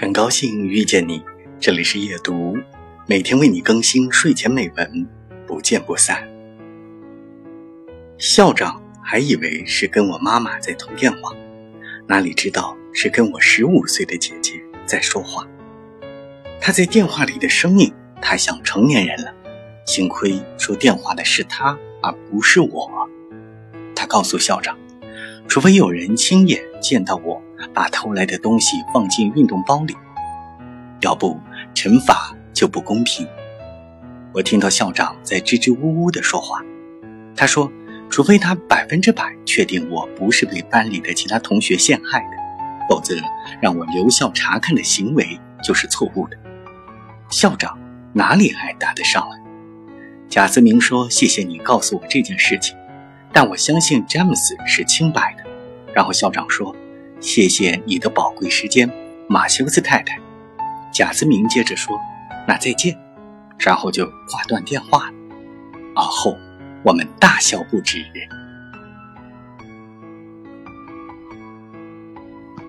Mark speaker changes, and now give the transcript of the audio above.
Speaker 1: 很高兴遇见你，这里是夜读，每天为你更新睡前美文，不见不散。校长还以为是跟我妈妈在通电话，哪里知道是跟我十五岁的姐姐在说话。她在电话里的声音太像成年人了，幸亏说电话的是她，而不是我。她告诉校长，除非有人亲眼见到我。把偷来的东西放进运动包里，要不惩罚就不公平。我听到校长在支支吾吾地说话，他说：“除非他百分之百确定我不是被班里的其他同学陷害的，否则让我留校查看的行为就是错误的。”校长哪里还答得上来？贾思明说：“谢谢你告诉我这件事情，但我相信詹姆斯是清白的。”然后校长说。谢谢你的宝贵时间，马修斯太太。贾斯明接着说：“那再见。”然后就挂断电话了。而后，我们大笑不止。